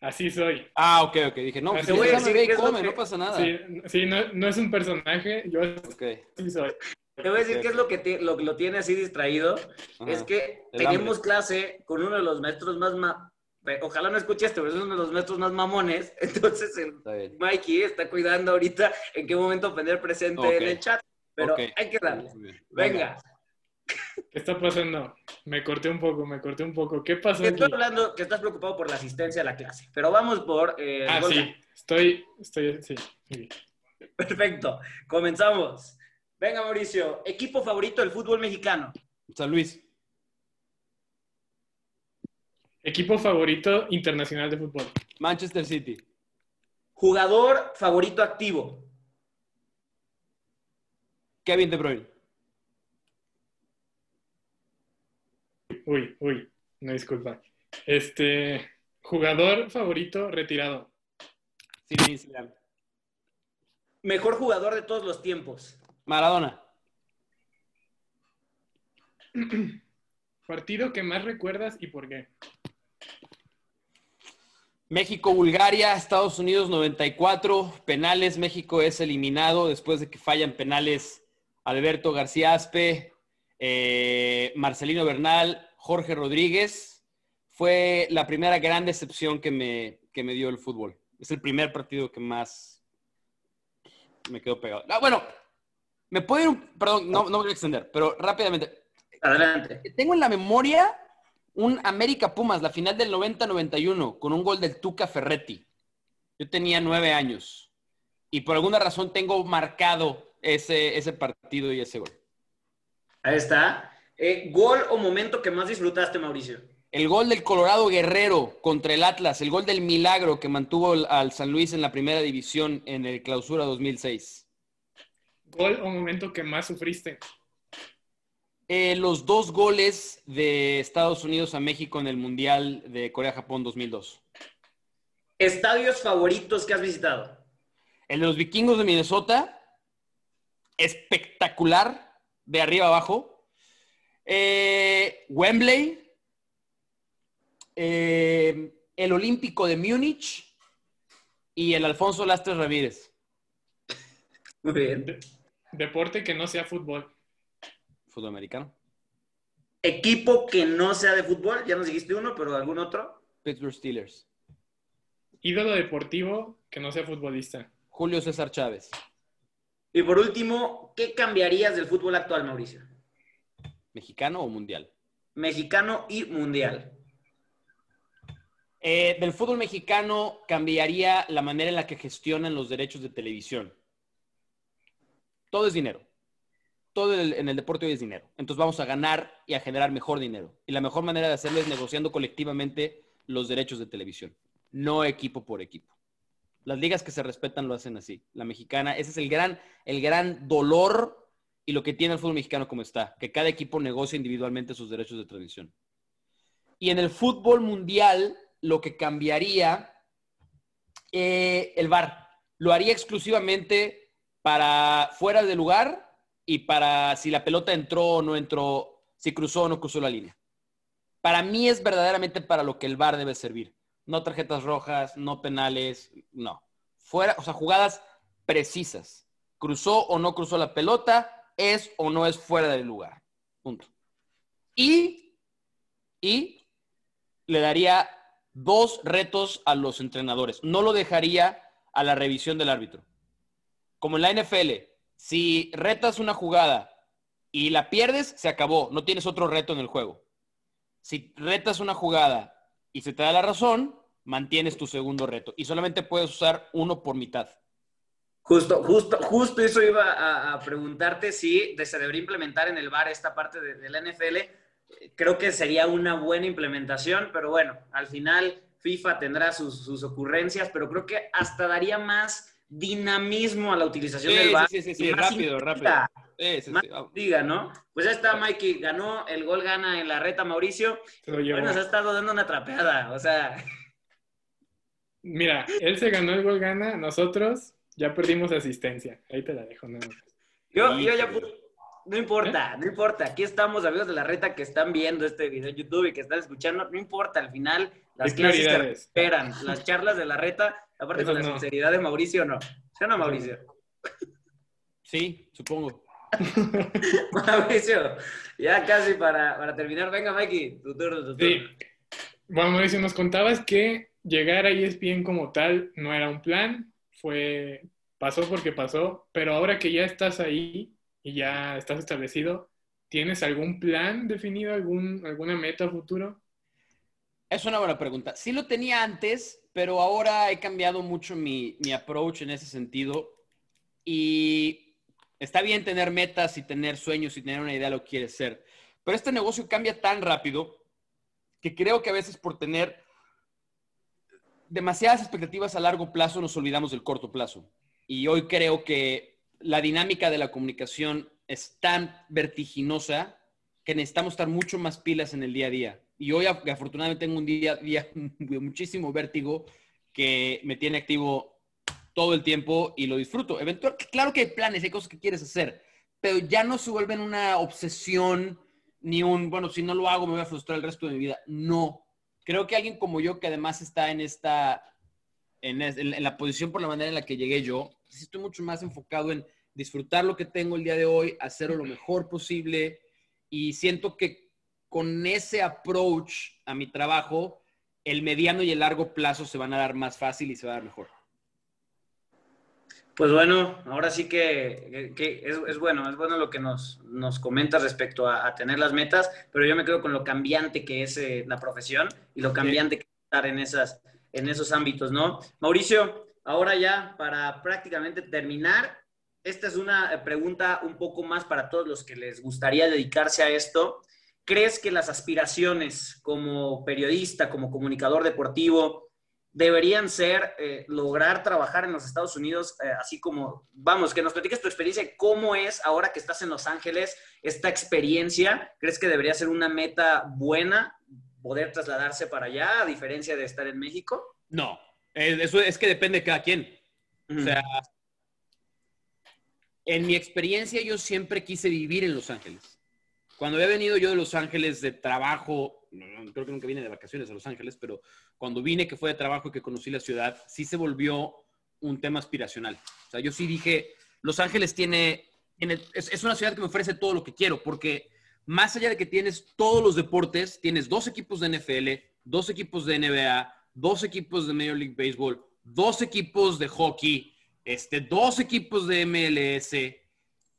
Así soy. Ah, ok, ok. Dije, no, Te pues voy a decir lo come, que- no pasa nada. Sí, sí, no, no es un personaje, yo Ok. así soy. Te voy a decir Ok. qué es lo que lo, lo tiene así distraído. Ajá. Es que El tenemos hambre. clase con uno de los maestros más... ma- Ojalá no escuche esto, pero es uno de los maestros más mamones. Entonces el Está. Mikey está cuidando ahorita en qué momento tener presente en el chat. Pero hay que darle. Venga. ¿Qué está pasando? Me corté un poco, me corté un poco. ¿Qué pasó Estoy aquí? hablando que estás preocupado por la asistencia a la clase, pero vamos por... eh, Ah, gol. sí. Estoy, estoy, sí. sí. Perfecto, comenzamos. Venga, Mauricio, equipo favorito del fútbol mexicano. San Luis. Equipo favorito internacional de fútbol. Manchester City. Jugador favorito activo. Kevin De Bruyne. Uy, uy, no disculpa. Este, jugador favorito retirado. Zidane. Mejor jugador de todos los tiempos. Maradona. Partido que más recuerdas y por qué. México, Bulgaria, Estados Unidos 94, penales, México es eliminado después de que fallan penales Alberto García Aspe, eh, Marcelino Bernal, Jorge Rodríguez. Fue la primera gran decepción que me, que me dio el fútbol. Es el primer partido que más me quedó pegado. Ah, bueno, me puedo ir, un- perdón, no, no me voy a extender, pero rápidamente. Adelante. Tengo en la memoria un América Pumas, la final del 90-91, con un gol del Tuca Ferretti. Yo tenía nueve años y por alguna razón tengo marcado ese, ese partido y ese gol. Ahí está. Eh, ¿Gol o momento que más disfrutaste, Mauricio? El gol del Colorado Guerrero contra el Atlas, el gol del milagro que mantuvo al- San Luis en la primera división en el clausura 2006. Gol o momento que más sufriste. Eh, los dos goles de Estados Unidos a México en el Mundial de Corea-Japón 2002. Estadios favoritos que has visitado. El de los vikingos de Minnesota, espectacular, de arriba abajo. Eh, Wembley, eh, el Olímpico de Múnich y el Alfonso Lastres Ramírez, Muy bien. De- deporte que no sea fútbol. fútbol americano. Equipo que no sea de fútbol, ya nos dijiste uno, pero algún otro. Pittsburgh Steelers. Ídolo deportivo que no sea futbolista. Julio César Chávez, Y por último, ¿qué cambiarías del fútbol actual, Mauricio? Mexicano o mundial. Mexicano y mundial. Eh, del fútbol mexicano cambiaría la manera en la que gestionan los derechos de televisión. Todo es dinero. Todo el- en el deporte hoy es dinero. Entonces vamos a ganar y a generar mejor dinero. Y la mejor manera de hacerlo es negociando colectivamente los derechos de televisión, no equipo por equipo. Las ligas que se respetan lo hacen así. La mexicana, ese es el gran, el gran dolor y lo que tiene el fútbol mexicano como está, que cada equipo negocia individualmente sus derechos de transmisión. Y en el fútbol mundial, lo que cambiaría, eh, el VAR. Lo haría exclusivamente para fuera de lugar y para si la pelota entró o no entró, si cruzó o no cruzó la línea. Para mí es verdaderamente para lo que el VAR debe servir. No tarjetas rojas, no penales, no. Fuera, o sea, jugadas precisas. Cruzó o no cruzó la pelota, es o no es fuera del lugar. Punto. Y, y le daría dos retos a los entrenadores. No lo dejaría a la revisión del árbitro. Como en la NFL, si retas una jugada y la pierdes, se acabó. No tienes otro reto en el juego. Si retas una jugada y se te da la razón, mantienes tu segundo reto. Y solamente puedes usar uno por mitad. Justo, justo, justo eso iba a, a preguntarte si se debería implementar en el VAR esta parte de, de la NFL. Creo que sería una buena implementación, pero bueno, al final FIFA tendrá sus, sus ocurrencias, pero creo que hasta daría más dinamismo a la utilización Sí, del VAR. sí, sí, sí, sí, más rápido, rápido. Sí, sí, más sí, vamos. intriga, ¿no? Pues ya está, Mikey, ganó, el gol gana en la reta, Mauricio. Se llevó. nos ha estado dando una trapeada, o sea, Mira, él se ganó el gol gana, nosotros ya perdimos asistencia. Ahí te la dejo, más. Yo, yo ya No importa, no importa. Aquí estamos, amigos de la reta que están viendo este video en YouTube y que están escuchando. No importa, al final las clases se. Las charlas de la reta, aparte Eso con la no. sinceridad de Mauricio, no. ¿Sí o no, Mauricio? Sí, supongo. Mauricio, ya casi para, para terminar. Venga, Mikey, tu turno, tu turno. Sí. Bueno, Mauricio, nos contabas que llegar a ESPN como tal no era un plan, fue, pasó porque pasó, pero ahora que ya estás ahí y ya estás establecido, ¿Tienes algún plan definido, algún, alguna meta futuro? Es una buena pregunta. Sí lo tenía antes, pero ahora he cambiado mucho mi, mi approach en ese sentido. Y está bien tener metas y tener sueños y tener una idea de lo que quieres ser. Pero este negocio cambia tan rápido que creo que a veces por tener demasiadas expectativas a largo plazo nos olvidamos del corto plazo. Y hoy creo que la dinámica de la comunicación es tan vertiginosa que necesitamos estar mucho más pilas en el día a día. Y hoy afortunadamente tengo un día, día de muchísimo vértigo que me tiene activo todo el tiempo y lo disfruto. Eventual, claro que hay planes, hay cosas que quieres hacer, pero ya no se vuelven una obsesión ni un, bueno, si no lo hago me voy a frustrar el resto de mi vida. No. Creo que alguien como yo, que además está en esta, en, en la posición por la manera en la que llegué yo, estoy mucho más enfocado en disfrutar lo que tengo el día de hoy, hacerlo lo mejor posible y siento que con ese approach a mi trabajo, el mediano y el largo plazo se van a dar más fácil y se va a dar mejor. Pues bueno, ahora sí que, es, bueno, es bueno lo que nos, nos comentas respecto a, tener las metas, pero yo me quedo con lo cambiante que es eh, la profesión y lo cambiante que es estar en, esas, en esos ámbitos, ¿no? Mauricio, ahora ya para prácticamente terminar, esta es una pregunta un poco más para todos los que les gustaría dedicarse a esto. ¿Crees que las aspiraciones como periodista, como comunicador deportivo, deberían ser eh, lograr trabajar en los Estados Unidos, eh, así como, vamos, que nos platiques tu experiencia, cómo es ahora que estás en Los Ángeles, esta experiencia, ¿crees que debería ser una meta buena poder trasladarse para allá, a diferencia de estar en México? No, eso es que depende de cada quien. O sea, en mi experiencia yo siempre quise vivir en Los Ángeles. Cuando había venido yo de Los Ángeles de trabajo, creo que nunca vine de vacaciones a Los Ángeles, pero cuando vine que fue de trabajo y que conocí la ciudad, sí se volvió un tema aspiracional. O sea, yo sí dije, Los Ángeles tiene, es, una ciudad que me ofrece todo lo que quiero, porque más allá de que tienes todos los deportes, tienes dos equipos de NFL, dos equipos de NBA, dos equipos de Major League Baseball, dos equipos de hockey, este, dos equipos de MLS.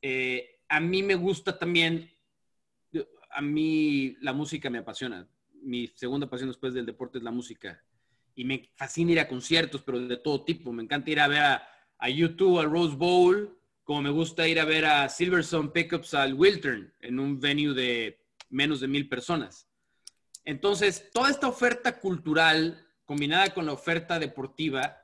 Eh, a mí me gusta también, a mí la música me apasiona. Mi segunda pasión después del deporte es la música. Y me fascina ir a conciertos, pero de todo tipo. Me encanta ir a ver a, YouTube, al Rose Bowl, como me gusta ir a ver a Silverstone Pickups al Wiltern, en un venue de menos de mil personas. Entonces, toda esta oferta cultural combinada con la oferta deportiva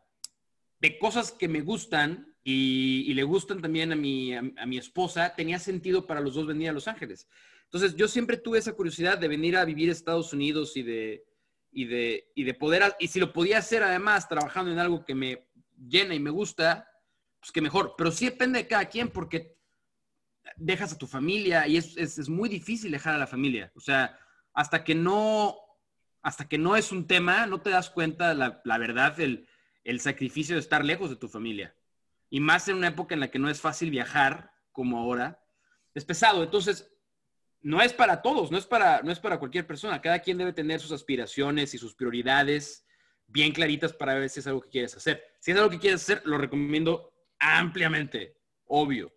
de cosas que me gustan y, le gustan también a mi, a, mi esposa, tenía sentido para los dos venir a Los Ángeles. Entonces, yo siempre tuve esa curiosidad de venir a vivir a Estados Unidos y de, y de, y de poder, y si lo podía hacer además trabajando en algo que me llena y me gusta, pues que mejor. Pero sí depende de cada quien porque dejas a tu familia y es, es, muy difícil dejar a la familia. O sea, hasta que no, hasta que no es un tema, no te das cuenta la, la verdad, el, el sacrificio de estar lejos de tu familia. Y más en una época en la que no es fácil viajar como ahora, es pesado. Entonces, no es para todos, no es para, no es para cualquier persona. Cada quien debe tener sus aspiraciones y sus prioridades bien claritas para ver si es algo que quieres hacer. Si es algo que quieres hacer, lo recomiendo ampliamente, obvio.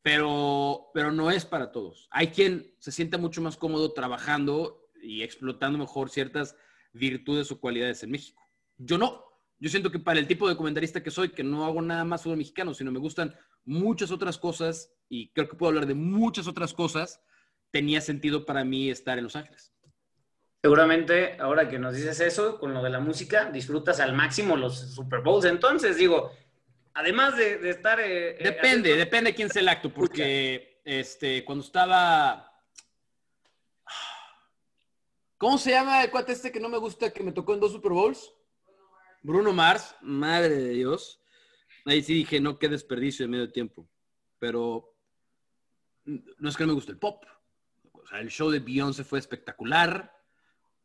Pero, pero no es para todos. Hay quien se siente mucho más cómodo trabajando y explotando mejor ciertas virtudes o cualidades en México. Yo no. Yo siento que para el tipo de comentarista que soy, que no hago nada más sobre mexicano, sino me gustan muchas otras cosas y creo que puedo hablar de muchas otras cosas, tenía sentido para mí estar en Los Ángeles. Seguramente, ahora que nos dices eso, con lo de la música, disfrutas al máximo los Super Bowls. Entonces, digo, además de, estar... Eh, eh, depende, depende de quién sea el acto, porque este, cuando estaba... ¿Cómo se llama el cuate este que no me gusta que me tocó en dos Super Bowls? Bruno Mars, madre de Dios. Ahí sí dije, no, qué desperdicio de medio tiempo. Pero no es que no me guste el pop. O sea, el show de Beyoncé fue espectacular.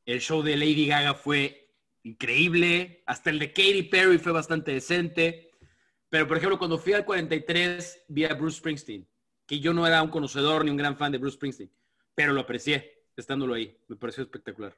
El show de Lady Gaga fue increíble. Hasta el de Katy Perry fue bastante decente. Pero, por ejemplo, cuando fui al 43, vi a Bruce Springsteen, que yo no era un conocedor ni un gran fan de Bruce Springsteen, pero lo aprecié estándolo ahí. Me pareció espectacular.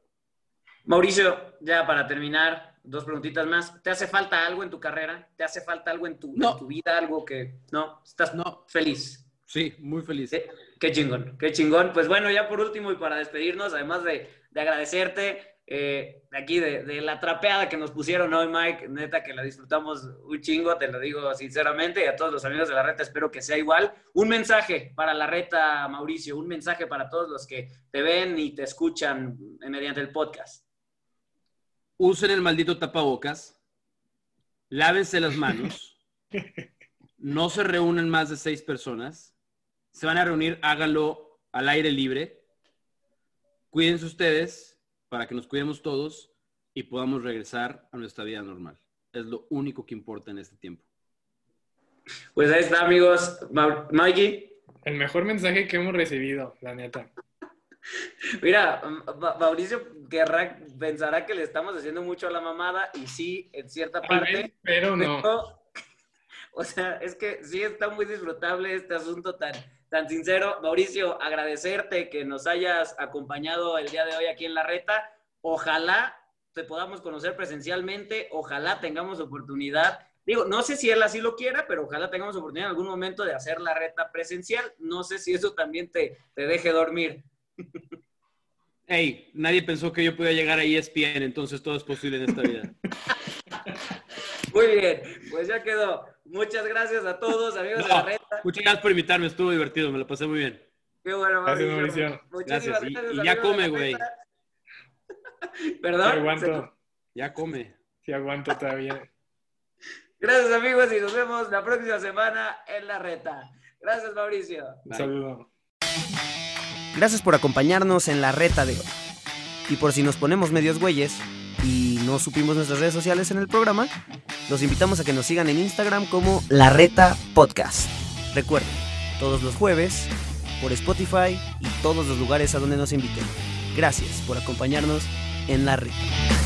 Mauricio, ya para terminar, dos preguntitas más. ¿Te hace falta algo en tu carrera? ¿Te hace falta algo en tu, vida? Algo que no, estás no. feliz. Sí, muy feliz. Qué, qué chingón, qué chingón. Pues bueno, ya por último y para despedirnos, además de, de agradecerte eh, aquí de, de, la trapeada que nos pusieron hoy, Mike, neta que la disfrutamos un chingo, te lo digo sinceramente, y a todos los amigos de la reta espero que sea igual. Un mensaje para la reta, Mauricio, un mensaje para todos los que te ven y te escuchan mediante el podcast. Usen el maldito tapabocas, lávense las manos, no se reúnen más de seis personas, se van a reunir, háganlo al aire libre, cuídense ustedes para que nos cuidemos todos y podamos regresar a nuestra vida normal. Es lo único que importa en este tiempo. Pues ahí está, amigos. Ma Mikey. El mejor mensaje que hemos recibido, la neta. Mira, Ma Mauricio querrá, pensará que le estamos haciendo mucho a la mamada y sí, en cierta parte. Vez, pero no. Pero, o sea, es que sí está muy disfrutable este asunto tan, tan sincero. Mauricio, agradecerte que nos hayas acompañado el día de hoy aquí en La Reta. Ojalá te podamos conocer presencialmente, ojalá tengamos oportunidad. Digo, no sé si él así lo quiera, pero ojalá tengamos oportunidad en algún momento de hacer la reta presencial. No sé si eso también te, te deje dormir. Hey, nadie pensó que yo podía llegar a ESPN, entonces todo es posible en esta vida. Muy bien, pues ya quedó. Muchas gracias a todos, amigos no, de la reta. Muchas gracias por invitarme, estuvo divertido, me lo pasé muy bien. Qué bueno, Gracias, Mauricio. Gracias. Y, y ya come, güey. ¿Perdón? Sí aguanto. Ya come. Sí aguanto todavía. Gracias, amigos, y nos vemos la próxima semana en la reta. Gracias, Mauricio. Un saludo. Gracias por acompañarnos en la reta de hoy. Y por si nos ponemos medios güeyes y no supimos nuestras redes sociales en el programa, los invitamos a que nos sigan en Instagram como La Reta Podcast. Recuerden, todos los jueves, por Spotify y todos los lugares a donde nos inviten. Gracias por acompañarnos en La Reta.